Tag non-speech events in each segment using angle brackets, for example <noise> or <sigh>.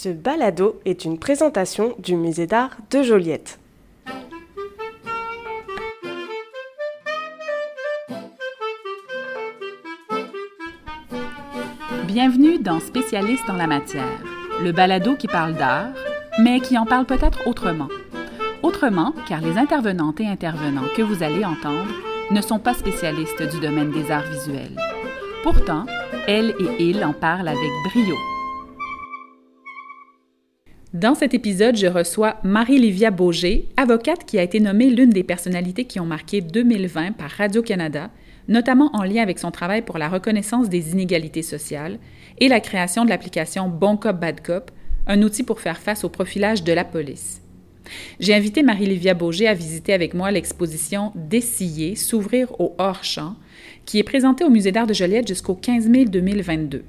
Ce balado est une présentation du musée d'art de Joliette. Bienvenue dans Spécialiste dans la matière, le balado qui parle d'art, mais qui en parle peut-être autrement. Autrement, car les intervenantes et intervenants que vous allez entendre ne sont pas spécialistes du domaine des arts visuels. Pourtant, elles et ils en parlent avec brio. Dans cet épisode, je reçois Marie-Livia Beaugé, avocate qui a été nommée l'une des personnalités qui ont marqué 2020 par Radio-Canada, notamment en lien avec son travail pour la reconnaissance des inégalités sociales et la création de l'application Bon Cop Bad Cop, un outil pour faire face au profilage de la police. J'ai invité Marie-Livia Beaugé à visiter avec moi l'exposition Dessiller, s'ouvrir au hors-champ, qui est présentée au Musée d'art de Joliette jusqu'au 15 mai 2022.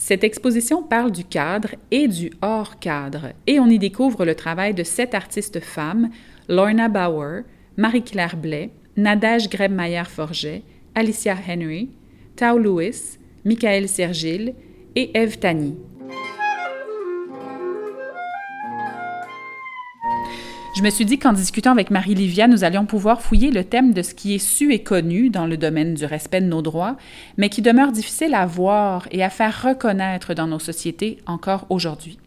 Cette exposition parle du cadre et du hors-cadre, et on y découvre le travail de sept artistes femmes, Lorna Bauer, Marie-Claire Blais, Nadège Grebmeyer-Forget, Alicia Henry, Tao Lewis, Michael Sergil et Eve Tani. Je me suis dit qu'en discutant avec Marie-Livia, nous allions pouvoir fouiller le thème de ce qui est su et connu dans le domaine du respect de nos droits, mais qui demeure difficile à voir et à faire reconnaître dans nos sociétés encore aujourd'hui.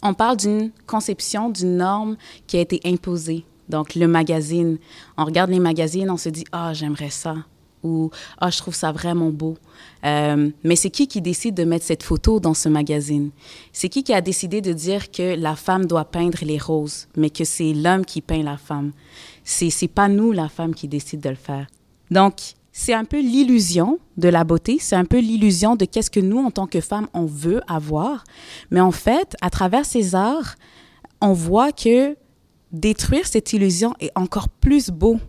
On parle d'une conception, d'une norme qui a été imposée. Donc, le magazine. On regarde les magazines, on se dit Ah, j'aimerais ça ou ah je trouve ça vraiment beau. Euh, mais c'est qui qui décide de mettre cette photo dans ce magazine? C'est qui qui a décidé de dire que la femme doit peindre les roses, mais que c'est l'homme qui peint la femme? C'est c'est pas nous la femme qui décide de le faire. Donc c'est un peu l'illusion de la beauté, c'est un peu l'illusion de qu'est-ce que nous en tant que femmes on veut avoir, mais en fait à travers ces arts, on voit que détruire cette illusion est encore plus beau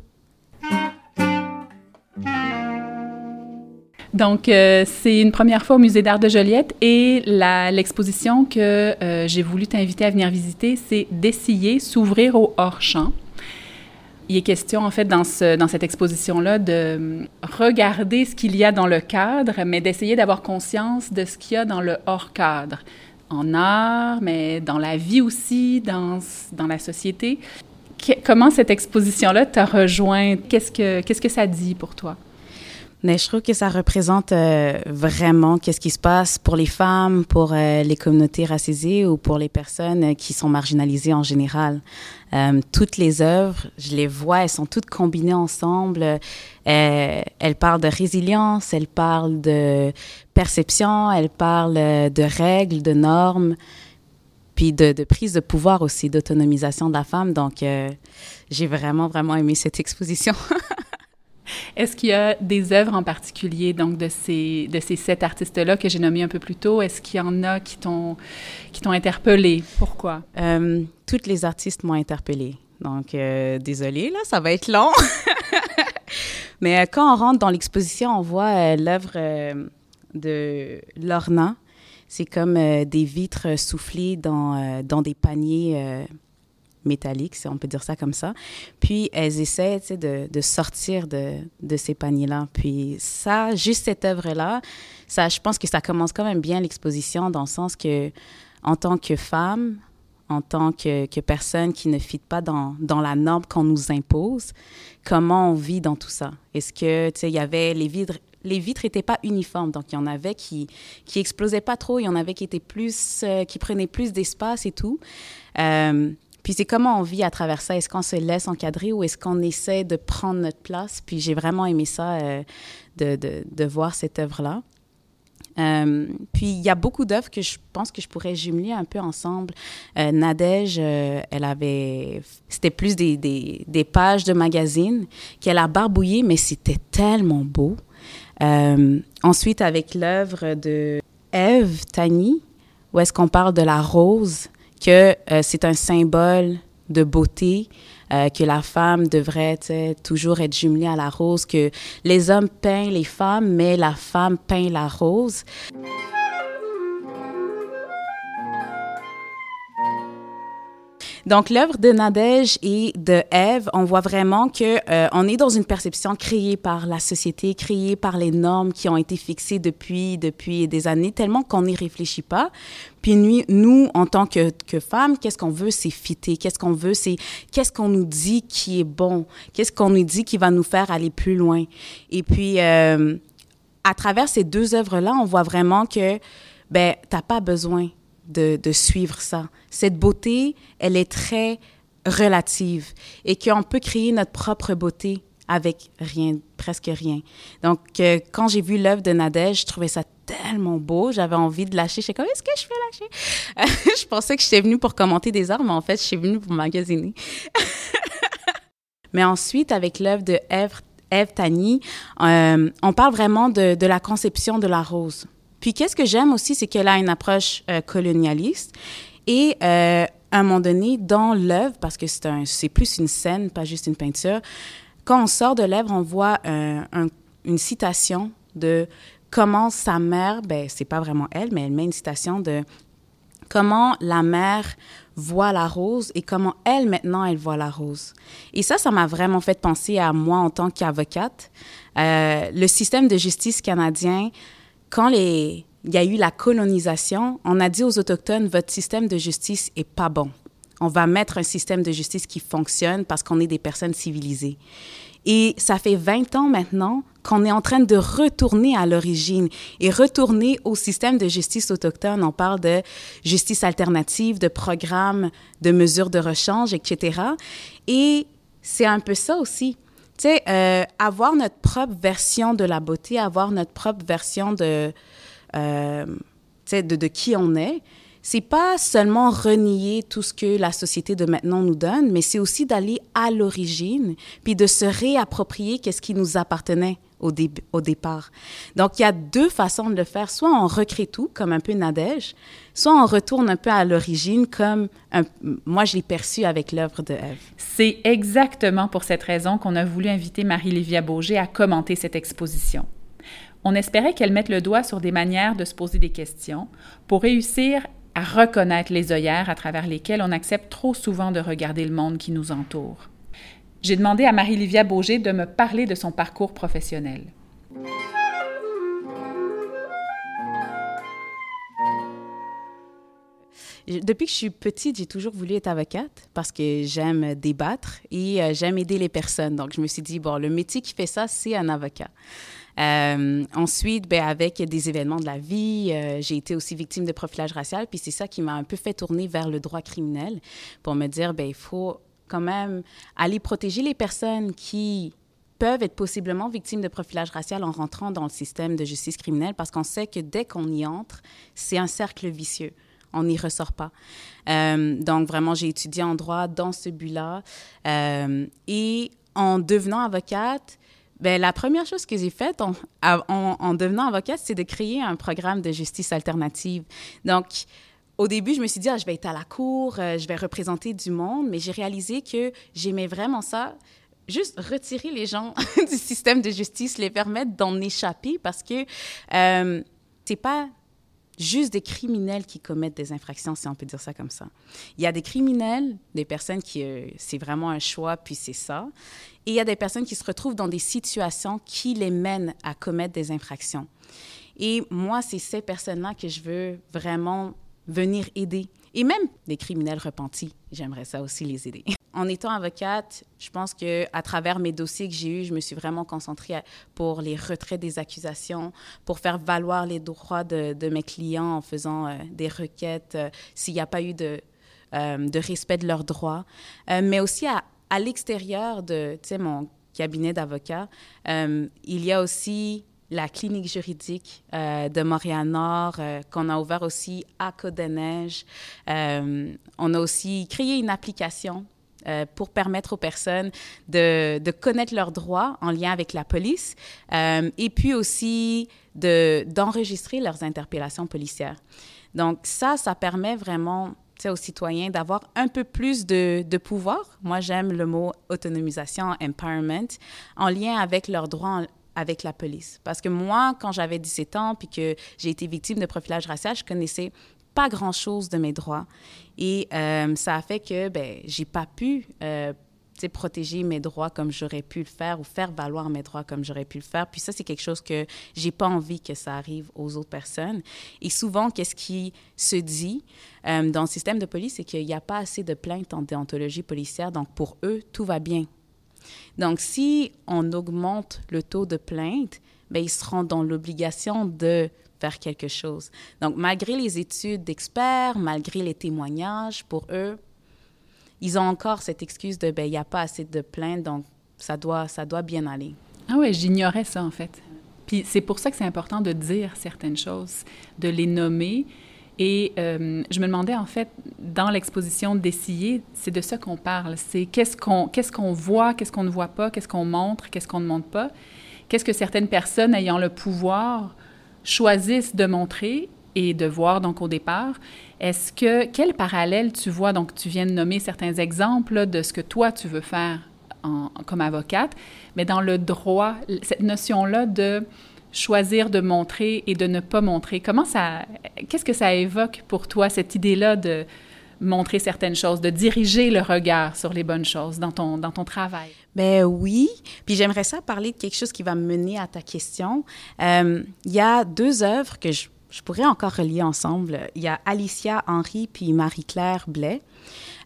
Donc, euh, c'est une première fois au Musée d'art de Joliette et l'exposition que euh, j'ai voulu t'inviter à venir visiter, c'est D'essayer, s'ouvrir au hors-champ. Il est question, en fait, dans, ce, dans cette exposition-là, de regarder ce qu'il y a dans le cadre, mais d'essayer d'avoir conscience de ce qu'il y a dans le hors-cadre, en art, mais dans la vie aussi, dans, la société. comment cette exposition-là t'a rejoint? Qu'est-ce que, qu'est-ce que ça dit pour toi? Mais je trouve que ça représente euh, vraiment qu'est-ce qui se passe pour les femmes, pour euh, les communautés racisées ou pour les personnes euh, qui sont marginalisées en général. toutes les œuvres, je les vois, elles sont toutes combinées ensemble. elles parlent de résilience, elles parlent de perception, elles parlent de règles, de normes, puis de, de prise de pouvoir aussi, d'autonomisation de la femme. Donc, j'ai vraiment, vraiment aimé cette exposition. <laughs> Est-ce qu'il y a des œuvres en particulier, donc de ces, de ces sept artistes-là que j'ai nommés un peu plus tôt? Est-ce qu'il y en a qui t'ont, qui t'ont interpellé? Pourquoi? Euh, toutes les artistes m'ont interpellé. Donc, euh, désolée, là, ça va être long. <laughs> Mais euh, quand on rentre dans l'exposition, on voit l'œuvre de Lorna. C'est comme des vitres soufflées dans, dans des paniers métalliques, si on peut dire ça comme ça. Puis elles essaient de, de sortir de, de ces paniers-là. Puis ça, juste cette œuvre-là, ça, je pense que ça commence quand même bien l'exposition dans le sens que, en tant que femme, en tant que, que personne qui ne fit pas dans, dans la norme qu'on nous impose, comment on vit dans tout ça? Est-ce que, tu sais, il y avait les vitres, les vitres n'étaient pas uniformes. Donc, il y en avait qui, qui explosaient pas trop, il y en avait qui étaient plus, euh, qui prenaient plus d'espace et tout. Euh, puis c'est comment on vit à travers ça? Est-ce qu'on se laisse encadrer ou est-ce qu'on essaie de prendre notre place? Puis j'ai vraiment aimé ça, euh, de, de, de, voir cette œuvre-là. Euh, puis il y a beaucoup d'œuvres que je pense que je pourrais jumeler un peu ensemble. Euh, Nadège, euh, elle avait, c'était plus des, des, des, pages de magazines qu'elle a barbouillées, mais c'était tellement beau. Euh, ensuite, avec l'œuvre de Eve Tani, où est-ce qu'on parle de la rose, que euh, c'est un symbole de beauté, euh, que la femme devrait toujours être jumelée à la rose, que les hommes peignent les femmes, mais la femme peint la rose. Donc, l'œuvre de Nadège et de Ève, on voit vraiment que euh, on est dans une perception créée par la société, créée par les normes qui ont été fixées depuis, depuis des années, tellement qu'on n'y réfléchit pas. Puis nous, nous en tant que, que femmes, qu'est-ce qu'on veut, c'est fitter. Qu'est-ce qu'on veut, c'est qu'est-ce qu'on nous dit qui est bon? Qu'est-ce qu'on nous dit qui va nous faire aller plus loin? Et puis, euh, à travers ces deux œuvres-là, on voit vraiment que, ben, t'as pas besoin de, suivre ça. Cette beauté, elle est très relative et qu'on peut créer notre propre beauté avec rien, presque rien. Donc, euh, quand j'ai vu l'œuvre de Nadège, je trouvais ça tellement beau, j'avais envie de lâcher. J'étais comme, est-ce que je fais lâcher? <laughs> je pensais que j'étais venue pour commenter des arts, mais en fait, je suis venue pour magasiner. <laughs> mais ensuite, avec l'œuvre de Ève Tani, euh, on parle vraiment de, la conception de la rose. Puis, qu'est-ce que j'aime aussi, c'est qu'elle a une approche euh, colonialiste et euh, à un moment donné, dans l'œuvre, parce que c'est plus une scène, pas juste une peinture, quand on sort de l'œuvre, on voit euh, un, une citation de comment sa mère, ben c'est pas vraiment elle, mais elle met une citation de comment la mère voit la rose et comment elle maintenant elle voit la rose. Et ça, ça m'a vraiment fait penser à moi en tant qu'avocate. Euh, le système de justice canadien, quand il y a eu la colonisation, on a dit aux autochtones votre système de justice est pas bon. On va mettre un système de justice qui fonctionne parce qu'on est des personnes civilisées. Et ça fait 20 ans maintenant qu'on est en train de retourner à l'origine et retourner au système de justice autochtone. On parle de justice alternative, de programmes, de mesures de rechange, etc. Et c'est un peu ça aussi. Tu sais, euh, avoir notre propre version de la beauté, avoir notre propre version de, euh, de, de qui on est, c'est pas seulement renier tout ce que la société de maintenant nous donne, mais c'est aussi d'aller à l'origine, puis de se réapproprier qu'est-ce qui nous appartenait au, départ. Donc, il y a deux façons de le faire. Soit on recrée tout, comme un peu Nadège, soit on retourne un peu à l'origine, comme moi, je l'ai perçu avec l'œuvre de Ève. C'est exactement pour cette raison qu'on a voulu inviter Marie-Lévia Beaugé à commenter cette exposition. On espérait qu'elle mette le doigt sur des manières de se poser des questions pour réussir à reconnaître les œillères à travers lesquelles on accepte trop souvent de regarder le monde qui nous entoure. J'ai demandé à Marie-Livia Beaugé de me parler de son parcours professionnel. Depuis que je suis petite, j'ai toujours voulu être avocate parce que j'aime débattre et euh, j'aime aider les personnes. Donc, je me suis dit, bon, le métier qui fait ça, c'est un avocat. Euh, ensuite, ben, avec des événements de la vie, euh, j'ai été aussi victime de profilage racial, puis c'est ça qui m'a un peu fait tourner vers le droit criminel pour me dire, ben, il faut quand même aller protéger les personnes qui peuvent être possiblement victimes de profilage racial en rentrant dans le système de justice criminelle parce qu'on sait que dès qu'on y entre, c'est un cercle vicieux. On n'y ressort pas. Euh, donc, vraiment, j'ai étudié en droit dans ce but-là. Euh, et en devenant avocate, ben, la première chose que j'ai faite en, en, devenant avocate, c'est de créer un programme de justice alternative. Donc, au début, je me suis dit, ah, je vais être à la cour, euh, je vais représenter du monde, mais j'ai réalisé que j'aimais vraiment ça. Juste retirer les gens <laughs> du système de justice, les permettre d'en échapper parce que euh, c'est pas juste des criminels qui commettent des infractions, si on peut dire ça comme ça. Il y a des criminels, des personnes qui, euh, c'est vraiment un choix, puis c'est ça. Et il y a des personnes qui se retrouvent dans des situations qui les mènent à commettre des infractions. Et moi, c'est ces personnes-là que je veux vraiment venir aider. Et même des criminels repentis, j'aimerais ça aussi les aider. <laughs> En étant avocate, je pense que à travers mes dossiers que j'ai eus, je me suis vraiment concentrée pour les retraits des accusations, pour faire valoir les droits de, de mes clients en faisant euh, des requêtes euh, s'il n'y a pas eu de, euh, de respect de leurs droits, mais aussi à, à l'extérieur de mon cabinet d'avocat, il y a aussi la clinique juridique euh, de Montréal-Nord, euh, qu'on a ouvert aussi à Côte-des-Neiges. Euh, on a aussi créé une application pour permettre aux personnes de, connaître leurs droits en lien avec la police et puis aussi d'enregistrer leurs interpellations policières. Donc ça, ça permet vraiment aux citoyens d'avoir un peu plus de, pouvoir. Moi, j'aime le mot autonomisation, empowerment, en lien avec leurs droits avec la police. Parce que moi, quand j'avais 17 ans, puis que j'ai été victime de profilage racial, je connaissais pas grand-chose de mes droits. Et euh, ça a fait que ben, j'ai pas pu euh, protéger mes droits comme j'aurais pu le faire ou faire valoir mes droits comme j'aurais pu le faire. Puis ça, c'est quelque chose que j'ai pas envie que ça arrive aux autres personnes. Et souvent, qu'est-ce qui se dit euh, dans le système de police, c'est qu'il n'y a pas assez de plaintes en déontologie policière. Donc, pour eux, tout va bien. Donc, si on augmente le taux de plaintes, ben, ils seront dans l'obligation de faire quelque chose. Donc, malgré les études d'experts, malgré les témoignages, pour eux, ils ont encore cette excuse de, ben, il n'y a pas assez de plaintes, donc ça doit, ça doit bien aller. Ah ouais, j'ignorais ça, en fait. Puis c'est pour ça que c'est important de dire certaines choses, de les nommer. Et euh, je me demandais, en fait, dans l'exposition d'essayer, c'est de ça qu'on parle. C'est qu'est-ce qu'on qu'est-ce qu'on voit, qu'est-ce qu'on ne voit pas, qu'est-ce qu'on montre, qu'est-ce qu'on ne montre pas. Qu'est-ce que certaines personnes ayant le pouvoir choisissent de montrer et de voir donc au départ? Est-ce que quel parallèle tu vois? Donc tu viens de nommer certains exemples de ce que toi tu veux faire comme avocate, mais dans le droit cette notion là de choisir de montrer et de ne pas montrer? Comment ça qu'est-ce que ça évoque pour toi cette idée là de montrer certaines choses, de diriger le regard sur les bonnes choses dans ton, dans ton travail? Ben oui. Puis j'aimerais ça parler de quelque chose qui va me mener à ta question. Euh, il y a deux œuvres que je, je, pourrais encore relier ensemble. Il y a Alicia Henry puis Marie-Claire Blais.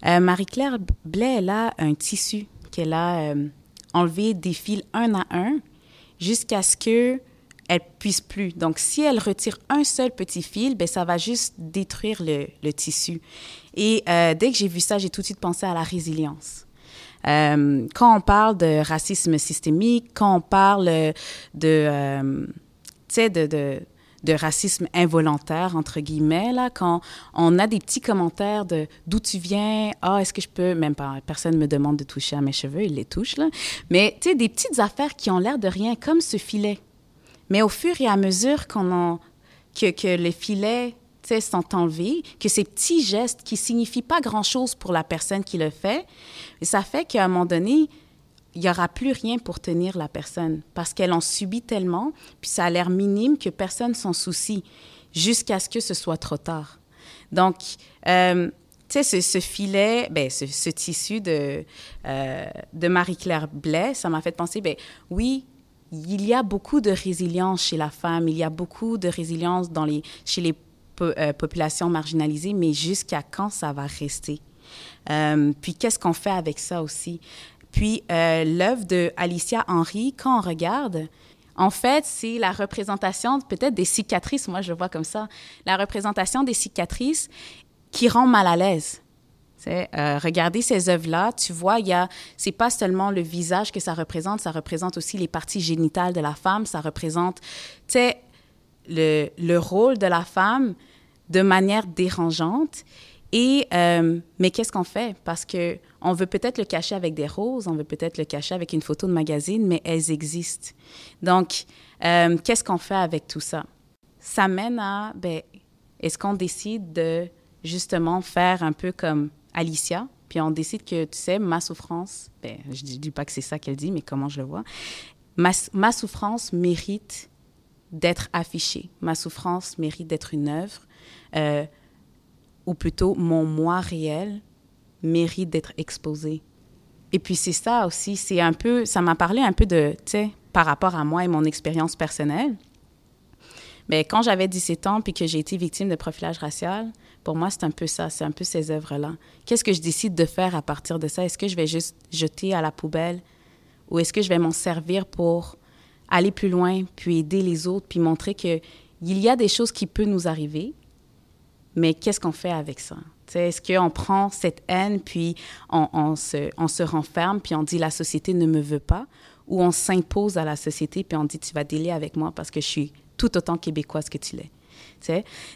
Euh, Marie-Claire Blais, elle a un tissu qu'elle a euh, enlevé des fils un à un jusqu'à ce que elle puisse plus. Donc, si elle retire un seul petit fil, ben ça va juste détruire le, tissu. Et euh, dès que j'ai vu ça, j'ai tout de suite pensé à la résilience. Euh, quand on parle de racisme systémique, quand on parle de, euh, de, de, de, racisme involontaire, entre guillemets, là, quand on a des petits commentaires de d'où tu viens, ah, est-ce que je peux, même pas, personne me demande de toucher à mes cheveux, il les touche, là, mais tu sais, des petites affaires qui ont l'air de rien, comme ce filet. Mais au fur et à mesure qu'on en, que, que les filets sont enlevés, que ces petits gestes qui signifient pas grand-chose pour la personne qui le fait, ça fait qu'à un moment donné, il n'y aura plus rien pour tenir la personne parce qu'elle en subit tellement, puis ça a l'air minime que personne s'en soucie jusqu'à ce que ce soit trop tard. Donc, euh, tu sais, ce, filet, ben, ce, tissu de, euh, de Marie-Claire Blais, ça m'a fait penser, ben oui, il y a beaucoup de résilience chez la femme, il y a beaucoup de résilience chez les euh, populations marginalisées, mais jusqu'à quand ça va rester? Euh, puis qu'est-ce qu'on fait avec ça aussi? Puis euh, l'œuvre de Alicia Henry, quand on regarde, en fait, c'est la représentation peut-être des cicatrices, moi je vois comme ça, la représentation des cicatrices qui rend mal à l'aise. Euh, regardez ces œuvres-là, tu vois, il y a, c'est pas seulement le visage que ça représente, ça représente aussi les parties génitales de la femme, ça représente, le, le, rôle de la femme de manière dérangeante. Et, euh, mais qu'est-ce qu'on fait? Parce que on veut peut-être le cacher avec des roses, on veut peut-être le cacher avec une photo de magazine, mais elles existent. Donc, euh, qu'est-ce qu'on fait avec tout ça? Ça mène à, ben, est-ce qu'on décide de justement faire un peu comme Alicia, puis on décide que, tu sais, ma souffrance, ben, je ne dis pas que c'est ça qu'elle dit, mais comment je le vois, ma, souffrance mérite d'être affichée. Ma souffrance mérite d'être une œuvre, euh, ou plutôt mon moi réel mérite d'être exposé. Et puis c'est ça aussi, c'est un peu, ça m'a parlé un peu de, tu sais, par rapport à moi et mon expérience personnelle. Mais quand j'avais 17 ans puis que j'ai été victime de profilage racial, pour moi, c'est un peu ça, c'est un peu ces œuvres-là. Qu'est-ce que je décide de faire à partir de ça? Est-ce que je vais juste jeter à la poubelle ou est-ce que je vais m'en servir pour aller plus loin, puis aider les autres, puis montrer qu'il y a des choses qui peuvent nous arriver, mais qu'est-ce qu'on fait avec ça? Est-ce qu'on prend cette haine, puis on, se, on se renferme, puis on dit la société ne me veut pas, ou on s'impose à la société, puis on dit tu vas délai avec moi parce que je suis tout autant québécoise que tu l'es?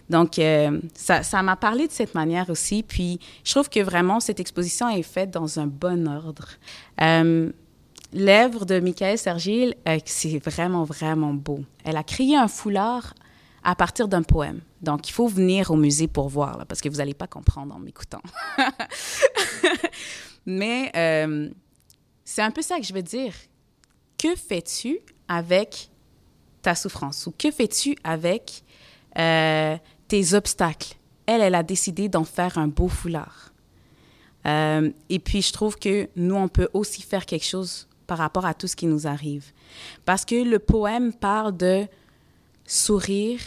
Donc, euh, ça m'a parlé de cette manière aussi. Puis, je trouve que vraiment, cette exposition est faite dans un bon ordre. Euh, L'œuvre de Michael Sergil, euh, c'est vraiment, vraiment beau. Elle a créé un foulard à partir d'un poème. Donc, il faut venir au musée pour voir, parce que vous n'allez pas comprendre en m'écoutant. <laughs> Mais euh, c'est un peu ça que je veux dire. Que fais-tu avec ta souffrance? Ou que fais-tu avec euh, tes obstacles? elle, elle a décidé d'en faire un beau foulard. Euh, et puis, je trouve que nous, on peut aussi faire quelque chose par rapport à tout ce qui nous arrive. Parce que le poème parle de sourire,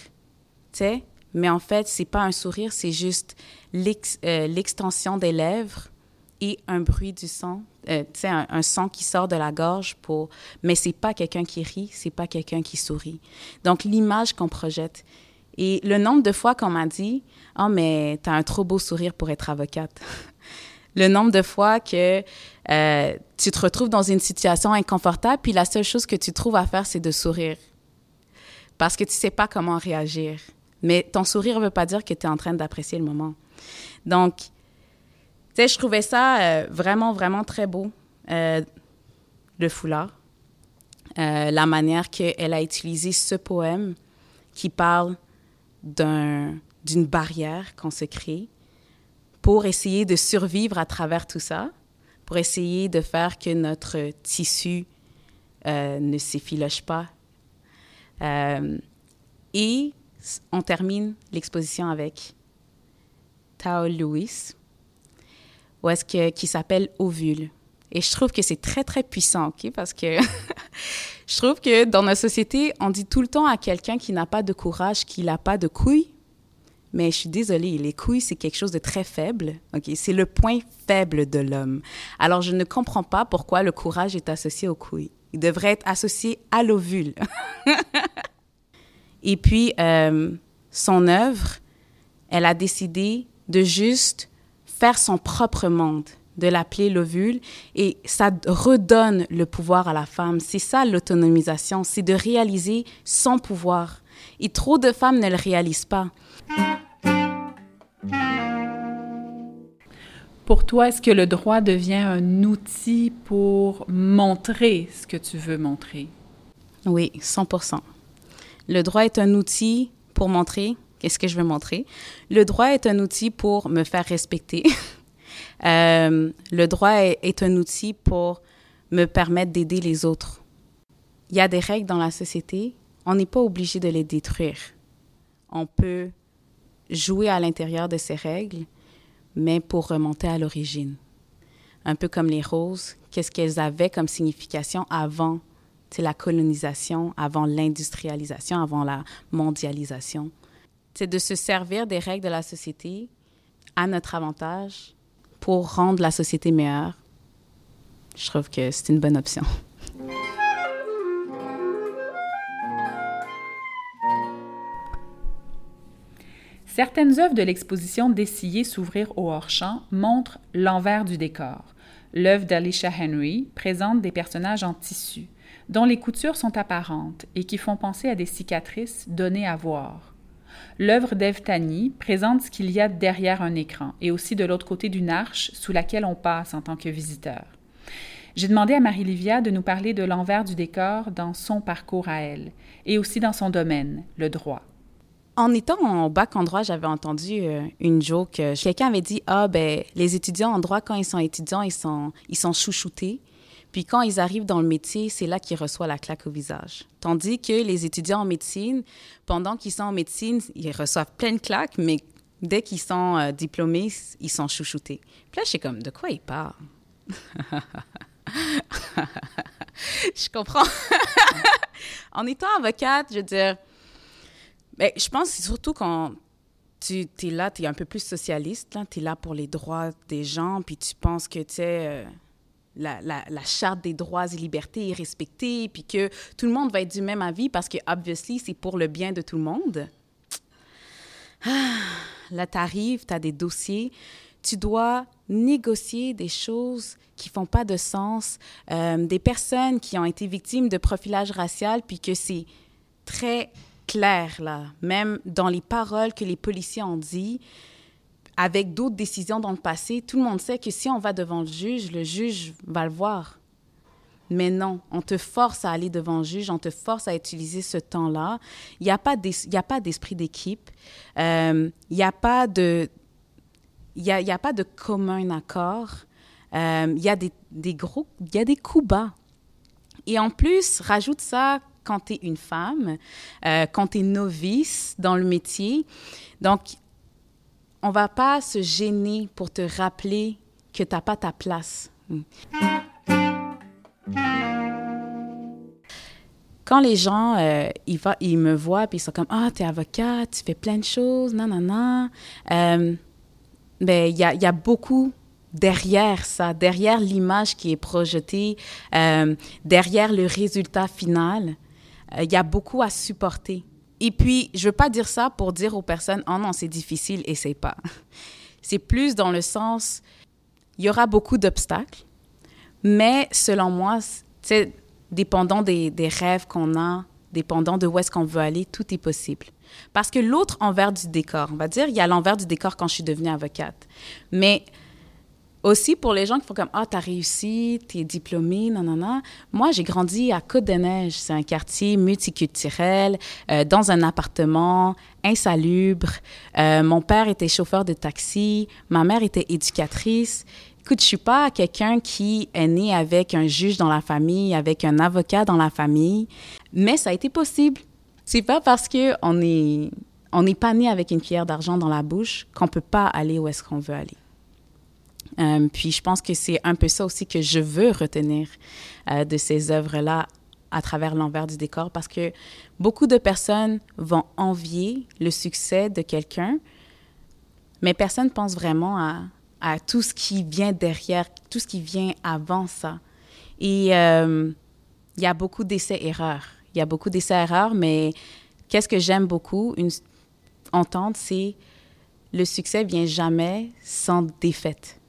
tu sais, mais en fait, c'est pas un sourire, c'est juste euh, l'extension des lèvres et un bruit du sang, euh, tu sais, un, son qui sort de la gorge pour... Mais c'est pas quelqu'un qui rit, c'est pas quelqu'un qui sourit. Donc, l'image qu'on projette. Et le nombre de fois qu'on m'a dit « Oh, mais t'as un trop beau sourire pour être avocate. <laughs> » Le nombre de fois que euh, tu te retrouves dans une situation inconfortable, puis la seule chose que tu trouves à faire, c'est de sourire. Parce que tu sais pas comment réagir. Mais ton sourire veut pas dire que tu es en train d'apprécier le moment. Donc, je trouvais ça euh, vraiment, vraiment très beau, euh, le foulard. Euh, la manière qu'elle a utilisé ce poème qui parle d'une barrière qu'on se crée pour essayer de survivre à travers tout ça, pour essayer de faire que notre tissu ne s'effiloche pas. et on termine l'exposition avec Tao Lewis, où est-ce que, qui s'appelle Ovule. Et je trouve que c'est très, très puissant, OK? Parce que <laughs> je trouve que dans notre société, on dit tout le temps à quelqu'un qui n'a pas de courage qu'il n'a pas de couilles. Mais je suis désolée, les couilles, c'est quelque chose de très faible. OK? C'est le point faible de l'homme. Alors, je ne comprends pas pourquoi le courage est associé aux couilles. Il devrait être associé à l'ovule. <laughs> Et puis, euh, son œuvre, elle a décidé de juste faire son propre monde, de l'appeler l'ovule, et ça redonne le pouvoir à la femme. C'est ça l'autonomisation, c'est de réaliser son pouvoir. Et trop de femmes ne le réalisent pas. Pour toi, est-ce que le droit devient un outil pour montrer ce que tu veux montrer? Oui, 100% le droit est un outil pour montrer qu'est-ce que je veux montrer. Le droit est un outil pour me faire respecter. <laughs> Euh, le droit est, un outil pour me permettre d'aider les autres. Il y a des règles dans la société, on n'est pas obligé de les détruire. On peut jouer à l'intérieur de ces règles, mais pour remonter à l'origine. Un peu comme les roses, qu'est-ce qu'elles avaient comme signification avant la colonisation avant l'industrialisation, avant la mondialisation? C'est de se servir des règles de la société à notre avantage pour rendre la société meilleure. Je trouve que c'est une bonne option. Certaines œuvres de l'exposition Dessillées s'ouvrir au hors-champ montrent l'envers du décor. L'œuvre d'Alicia Henry présente des personnages en tissu dont les coutures sont apparentes et qui font penser à des cicatrices données à voir. L'œuvre d'Ève Tani présente ce qu'il y a derrière un écran et aussi de l'autre côté d'une arche sous laquelle on passe en tant que visiteur. J'ai demandé à Marie-Livia de nous parler de l'envers du décor dans son parcours à elle et aussi dans son domaine, le droit. En étant en bac en droit, j'avais entendu euh, une joke. Quelqu'un avait dit Ah, ben, les étudiants en droit, quand ils sont étudiants, ils sont, ils sont chouchoutés. Puis quand ils arrivent dans le métier, c'est là qu'ils reçoivent la claque au visage. Tandis que les étudiants en médecine, pendant qu'ils sont en médecine, ils reçoivent plein de claques, mais dès qu'ils sont euh, diplômés, ils sont chouchoutés. Puis là, je suis comme, de quoi ils parlent? <laughs> je comprends. <laughs> en étant avocate, je veux dire, mais ben, je pense surtout quand tu es là, tu es un peu plus socialiste, tu es là pour les droits des gens, puis tu penses que, tu sais, la, charte des droits et libertés est respectée, puis que tout le monde va être du même avis parce que, obviously, c'est pour le bien de tout le monde. Ah, là, tu arrives, tu as des dossiers, tu dois négocier des choses qui font pas de sens, euh, des personnes qui ont été victimes de profilage racial, puis que c'est très clair, là, même dans les paroles que les policiers ont dit, avec d'autres décisions dans le passé, tout le monde sait que si on va devant le juge, le juge va le voir. Mais non, on te force à aller devant le juge, on te force à utiliser ce temps-là. Il n'y a pas d'esprit d'équipe. Euh, il n'y a pas de... Commun accord. Euh, il y a des, des. Il y a des coups bas. Et en plus, rajoute ça quand tu es une femme, euh, quand tu es novice dans le métier. Donc, on va pas se gêner pour te rappeler que tu n'as pas ta place. Hmm. Quand les gens, euh, ils, ils, me voient puis ils sont comme Ah, tu es avocate, tu fais plein de choses, non, non, non. ben, il y a, y a beaucoup derrière ça, derrière l'image qui est projetée, euh, derrière le résultat final, euh, il y a beaucoup à supporter. Et puis, je veux pas dire ça pour dire aux personnes, oh non, c'est difficile, essaye pas. <laughs> C'est plus dans le sens, il y aura beaucoup d'obstacles, mais selon moi, c'est dépendant des, des rêves qu'on a, dépendant de où est-ce qu'on veut aller, tout est possible. Parce que l'autre envers du décor, on va dire, il y a l'envers du décor quand je suis devenue avocate. Mais aussi, pour les gens qui font comme Ah, t'as réussi, t'es diplômé, non, non, non. Moi, j'ai grandi à Côte-des-Neiges. C'est un quartier multiculturel, euh, dans un appartement insalubre. Euh, mon père était chauffeur de taxi. Ma mère était éducatrice. Écoute, je suis pas quelqu'un qui est né avec un juge dans la famille, avec un avocat dans la famille, mais ça a été possible. C'est pas parce que on est on n'est pas né avec une cuillère d'argent dans la bouche qu'on peut pas aller où est-ce qu'on veut aller. Euh, puis je pense que c'est un peu ça aussi que je veux retenir euh, de ces œuvres-là à travers l'envers du décor parce que beaucoup de personnes vont envier le succès de quelqu'un, mais personne ne pense vraiment à, tout ce qui vient derrière, tout ce qui vient avant ça. Et euh, il y a beaucoup d'essais-erreurs. Il y a beaucoup d'essais-erreurs, mais qu'est-ce que j'aime beaucoup entendre, c'est le succès vient jamais sans défaite.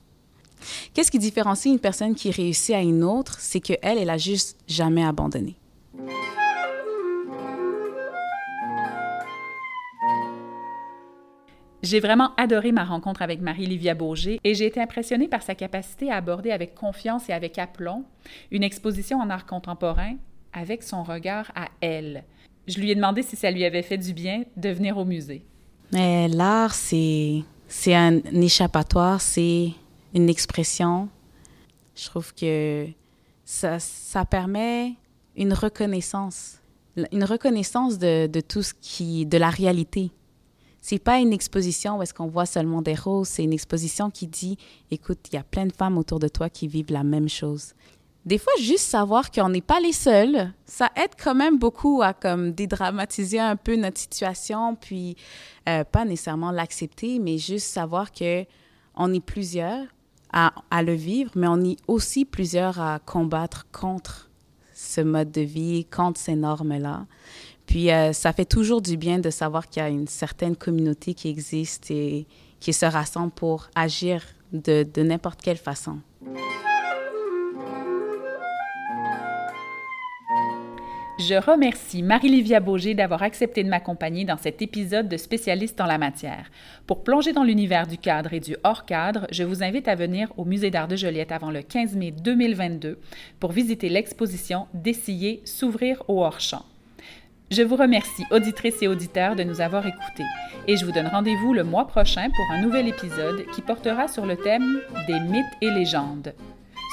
Qu'est-ce qui différencie une personne qui réussit à une autre? C'est qu'elle, elle a juste jamais abandonné? J'ai vraiment adoré ma rencontre avec Marie-Livia Bourget et j'ai été impressionnée par sa capacité à aborder avec confiance et avec aplomb une exposition en art contemporain avec son regard à elle. Je lui ai demandé si ça lui avait fait du bien de venir au musée. L'art, c'est un échappatoire, c'est une expression. Je trouve que ça, permet une reconnaissance, une reconnaissance de, de, tout ce qui, de la réalité. C'est pas une exposition où est-ce qu'on voit seulement des roses, c'est une exposition qui dit, écoute, il y a plein de femmes autour de toi qui vivent la même chose. Des fois, juste savoir qu'on n'est pas les seuls, ça aide quand même beaucoup à comme dédramatiser un peu notre situation, puis euh, pas nécessairement l'accepter, mais juste savoir que on est plusieurs, à, le vivre, mais on est aussi plusieurs à combattre contre ce mode de vie, contre ces normes-là. Puis euh, ça fait toujours du bien de savoir qu'il y a une certaine communauté qui existe et qui se rassemble pour agir de, de n'importe quelle façon. Je remercie Marie-Livia Beaugé d'avoir accepté de m'accompagner dans cet épisode de spécialiste en la matière. Pour plonger dans l'univers du cadre et du hors-cadre, je vous invite à venir au Musée d'art de Joliette avant le 15 mai 2022 pour visiter l'exposition Dessiller, s'ouvrir au hors-champ. Je vous remercie, auditrices et auditeurs, de nous avoir écoutés et je vous donne rendez-vous le mois prochain pour un nouvel épisode qui portera sur le thème des mythes et légendes.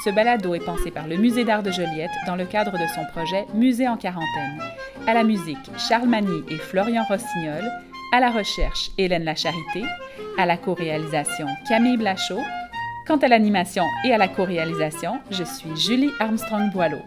Ce balado est pensé par le Musée d'art de Joliette dans le cadre de son projet Musée en quarantaine. À la musique, Charles Magny et Florian Rossignol. À la recherche, Hélène Lacharité. À la co-réalisation, Camille Blachot. Quant à l'animation et à la co-réalisation, je suis Julie Armstrong-Boileau.